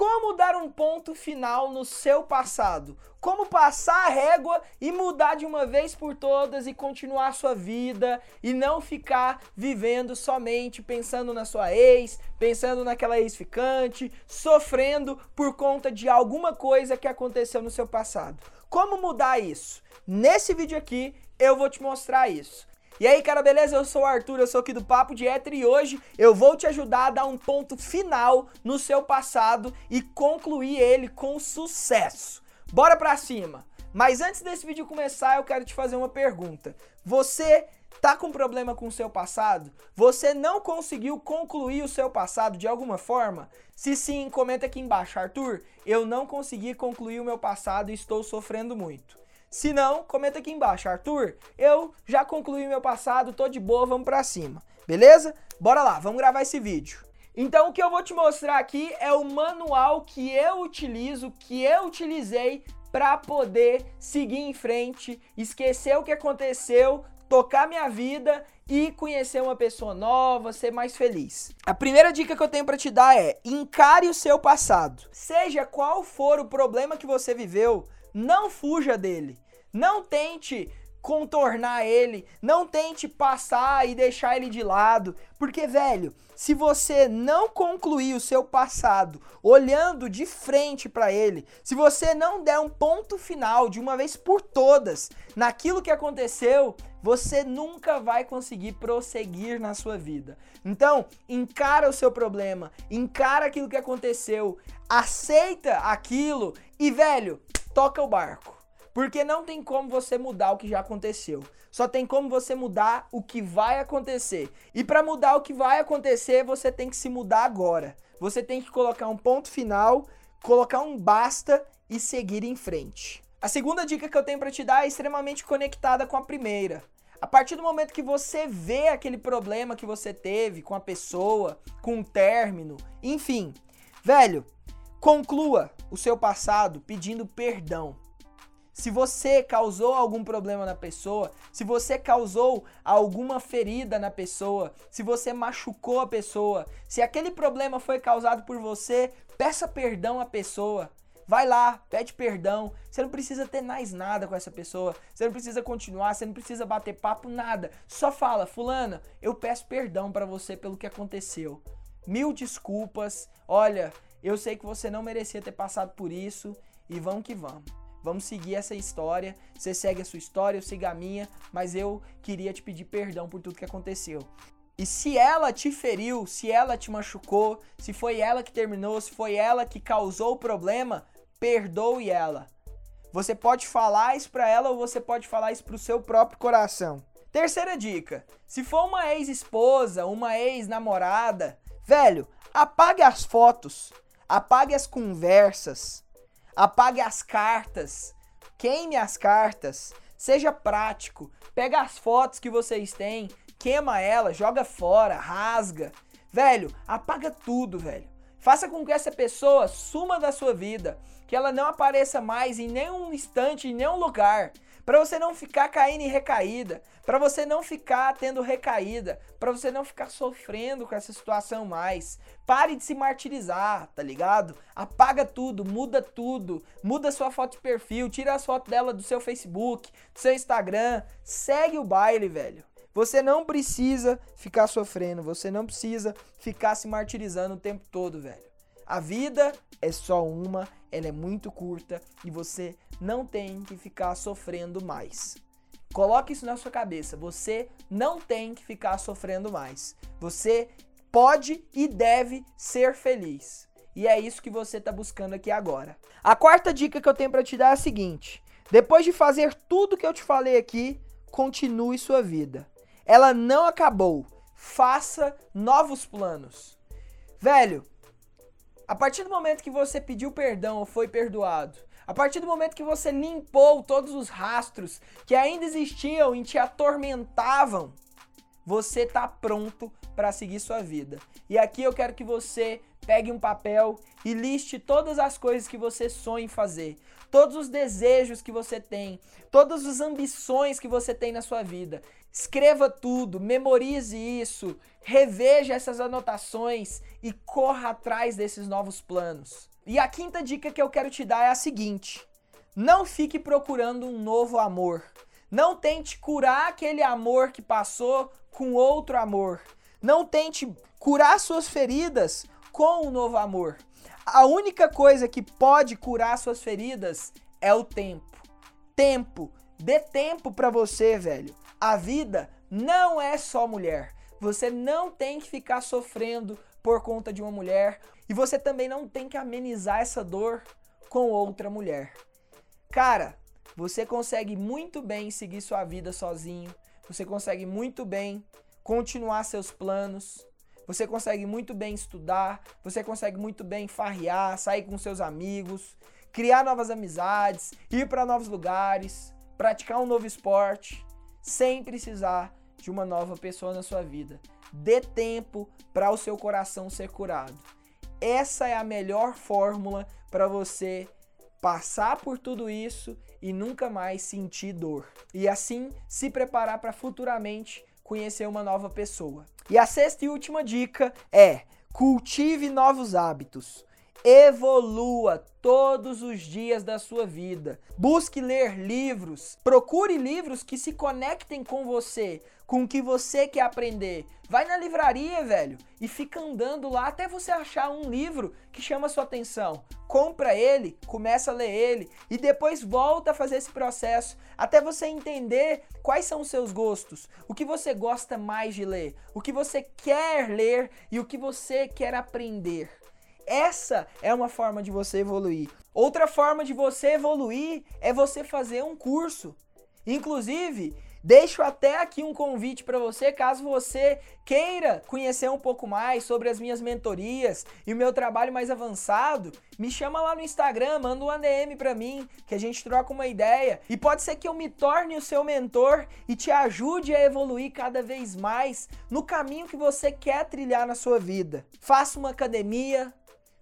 Como dar um ponto final no seu passado? Como passar a régua e mudar de uma vez por todas e continuar a sua vida e não ficar vivendo somente pensando na sua ex, pensando naquela ex-ficante, sofrendo por conta de alguma coisa que aconteceu no seu passado. Como mudar isso? Nesse vídeo aqui eu vou te mostrar isso. E aí, cara, beleza? Eu sou o Arthur, eu sou aqui do Papo de Hétero e hoje eu vou te ajudar a dar um ponto final no seu passado e concluir ele com sucesso. Bora pra cima! Mas antes desse vídeo começar, eu quero te fazer uma pergunta. Você tá com problema com o seu passado? Você não conseguiu concluir o seu passado de alguma forma? Se sim, comenta aqui embaixo. Arthur, eu não consegui concluir o meu passado e estou sofrendo muito. Se não, comenta aqui embaixo. Arthur, eu já concluí meu passado, tô de boa, vamos pra cima. Beleza? Bora lá, vamos gravar esse vídeo. Então o que eu vou te mostrar aqui é o manual que eu utilizo, que eu utilizei para poder seguir em frente, esquecer o que aconteceu, tocar minha vida e conhecer uma pessoa nova, ser mais feliz. A primeira dica que eu tenho para te dar é: encare o seu passado. Seja qual for o problema que você viveu, não fuja dele. Não tente contornar ele, não tente passar e deixar ele de lado, porque velho, se você não concluir o seu passado olhando de frente para ele, se você não der um ponto final de uma vez por todas naquilo que aconteceu, você nunca vai conseguir prosseguir na sua vida. Então, encara o seu problema, encara aquilo que aconteceu, aceita aquilo e velho, toca o barco. Porque não tem como você mudar o que já aconteceu. Só tem como você mudar o que vai acontecer. E para mudar o que vai acontecer, você tem que se mudar agora. Você tem que colocar um ponto final, colocar um basta e seguir em frente. A segunda dica que eu tenho para te dar é extremamente conectada com a primeira. A partir do momento que você vê aquele problema que você teve com a pessoa, com o um término, enfim, velho, conclua o seu passado pedindo perdão. Se você causou algum problema na pessoa, se você causou alguma ferida na pessoa, se você machucou a pessoa, se aquele problema foi causado por você, peça perdão à pessoa. Vai lá, pede perdão. Você não precisa ter mais nada com essa pessoa. Você não precisa continuar, você não precisa bater papo, nada. Só fala, fulana, eu peço perdão para você pelo que aconteceu. Mil desculpas. Olha, eu sei que você não merecia ter passado por isso e vamos que vamos. Vamos seguir essa história. Você segue a sua história, eu sigo a minha, mas eu queria te pedir perdão por tudo que aconteceu. E se ela te feriu, se ela te machucou, se foi ela que terminou, se foi ela que causou o problema, perdoe ela. Você pode falar isso para ela ou você pode falar isso pro seu próprio coração. Terceira dica: se for uma ex-esposa, uma ex-namorada, velho, apague as fotos, apague as conversas, Apague as cartas. Queime as cartas. Seja prático. Pega as fotos que vocês têm, queima elas, joga fora, rasga. Velho, apaga tudo, velho. Faça com que essa pessoa suma da sua vida, que ela não apareça mais em nenhum instante, em nenhum lugar para você não ficar caindo em recaída, para você não ficar tendo recaída, para você não ficar sofrendo com essa situação mais. Pare de se martirizar, tá ligado? Apaga tudo, muda tudo, muda sua foto de perfil, tira as fotos dela do seu Facebook, do seu Instagram, segue o baile, velho. Você não precisa ficar sofrendo, você não precisa ficar se martirizando o tempo todo, velho. A vida é só uma, ela é muito curta e você não tem que ficar sofrendo mais. Coloque isso na sua cabeça. Você não tem que ficar sofrendo mais. Você pode e deve ser feliz. E é isso que você está buscando aqui agora. A quarta dica que eu tenho para te dar é a seguinte: depois de fazer tudo que eu te falei aqui, continue sua vida. Ela não acabou. Faça novos planos. Velho, a partir do momento que você pediu perdão foi perdoado, a partir do momento que você limpou todos os rastros que ainda existiam e te atormentavam, você está pronto para seguir sua vida. E aqui eu quero que você pegue um papel e liste todas as coisas que você sonha em fazer, todos os desejos que você tem, todas as ambições que você tem na sua vida. Escreva tudo, memorize isso, reveja essas anotações e corra atrás desses novos planos. E a quinta dica que eu quero te dar é a seguinte: não fique procurando um novo amor. Não tente curar aquele amor que passou com outro amor. Não tente curar suas feridas com um novo amor. A única coisa que pode curar suas feridas é o tempo. Tempo. Dê tempo para você, velho. A vida não é só mulher. Você não tem que ficar sofrendo por conta de uma mulher e você também não tem que amenizar essa dor com outra mulher. Cara, você consegue muito bem seguir sua vida sozinho. Você consegue muito bem continuar seus planos. Você consegue muito bem estudar, você consegue muito bem farrear, sair com seus amigos, criar novas amizades, ir para novos lugares, praticar um novo esporte, sem precisar de uma nova pessoa na sua vida. Dê tempo para o seu coração ser curado. Essa é a melhor fórmula para você passar por tudo isso e nunca mais sentir dor. E assim se preparar para futuramente conhecer uma nova pessoa. E a sexta e última dica é: cultive novos hábitos. Evolua todos os dias da sua vida. Busque ler livros. Procure livros que se conectem com você, com o que você quer aprender. Vai na livraria, velho, e fica andando lá até você achar um livro que chama sua atenção. Compra ele, começa a ler ele e depois volta a fazer esse processo até você entender quais são os seus gostos, o que você gosta mais de ler, o que você quer ler e o que você quer aprender. Essa é uma forma de você evoluir. Outra forma de você evoluir é você fazer um curso. Inclusive, Deixo até aqui um convite para você, caso você queira conhecer um pouco mais sobre as minhas mentorias e o meu trabalho mais avançado, me chama lá no Instagram, manda um ADM para mim, que a gente troca uma ideia. E pode ser que eu me torne o seu mentor e te ajude a evoluir cada vez mais no caminho que você quer trilhar na sua vida. Faça uma academia,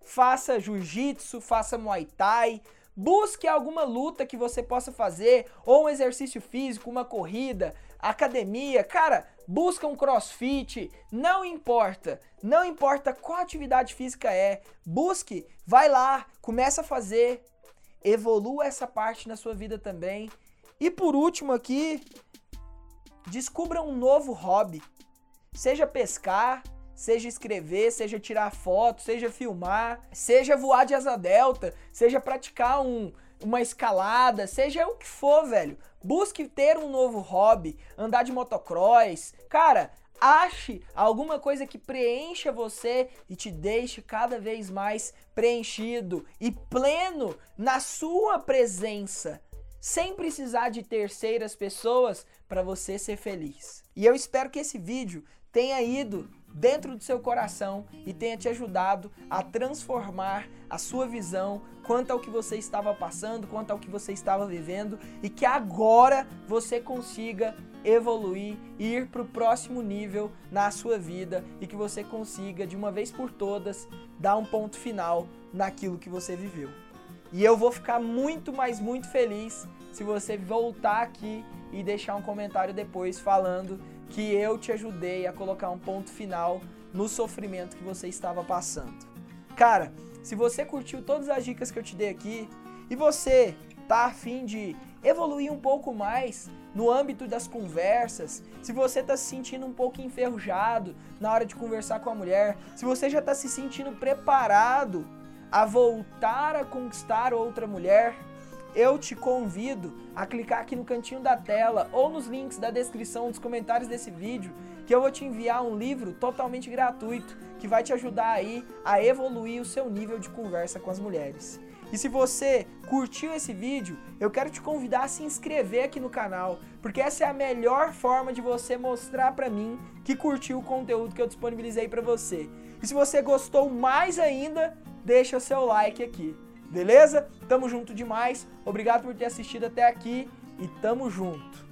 faça jiu-jitsu, faça muay thai, busque alguma luta que você possa fazer, ou um exercício físico, uma corrida, academia, cara, busca um crossfit, não importa, não importa qual atividade física é, busque, vai lá, começa a fazer, evolua essa parte na sua vida também. E por último aqui, descubra um novo hobby. Seja pescar, seja escrever, seja tirar foto, seja filmar, seja voar de asa delta, seja praticar um, uma escalada, seja o que for, velho. Busque ter um novo hobby, andar de motocross. Cara, ache alguma coisa que preencha você e te deixe cada vez mais preenchido e pleno na sua presença, sem precisar de terceiras pessoas para você ser feliz. E eu espero que esse vídeo tenha ido dentro do seu coração e tenha te ajudado a transformar a sua visão quanto ao que você estava passando, quanto ao que você estava vivendo e que agora você consiga evoluir e ir para o próximo nível na sua vida e que você consiga de uma vez por todas dar um ponto final naquilo que você viveu. E eu vou ficar muito, mas muito feliz se você voltar aqui e deixar um comentário depois falando que eu te ajudei a colocar um ponto final no sofrimento que você estava passando. Cara, se você curtiu todas as dicas que eu te dei aqui e você tá afim de evoluir um pouco mais no âmbito das conversas, se você está se sentindo um pouco enferrujado na hora de conversar com a mulher, se você já está se sentindo preparado a voltar a conquistar outra mulher, eu te convido a clicar aqui no cantinho da tela ou nos links da descrição dos comentários desse vídeo, que eu vou te enviar um livro totalmente gratuito que vai te ajudar aí a evoluir o seu nível de conversa com as mulheres. E se você curtiu esse vídeo, eu quero te convidar a se inscrever aqui no canal, porque essa é a melhor forma de você mostrar para mim que curtiu o conteúdo que eu disponibilizei para você. E se você gostou mais ainda, deixa o seu like aqui. Beleza? Tamo junto demais. Obrigado por ter assistido até aqui e tamo junto.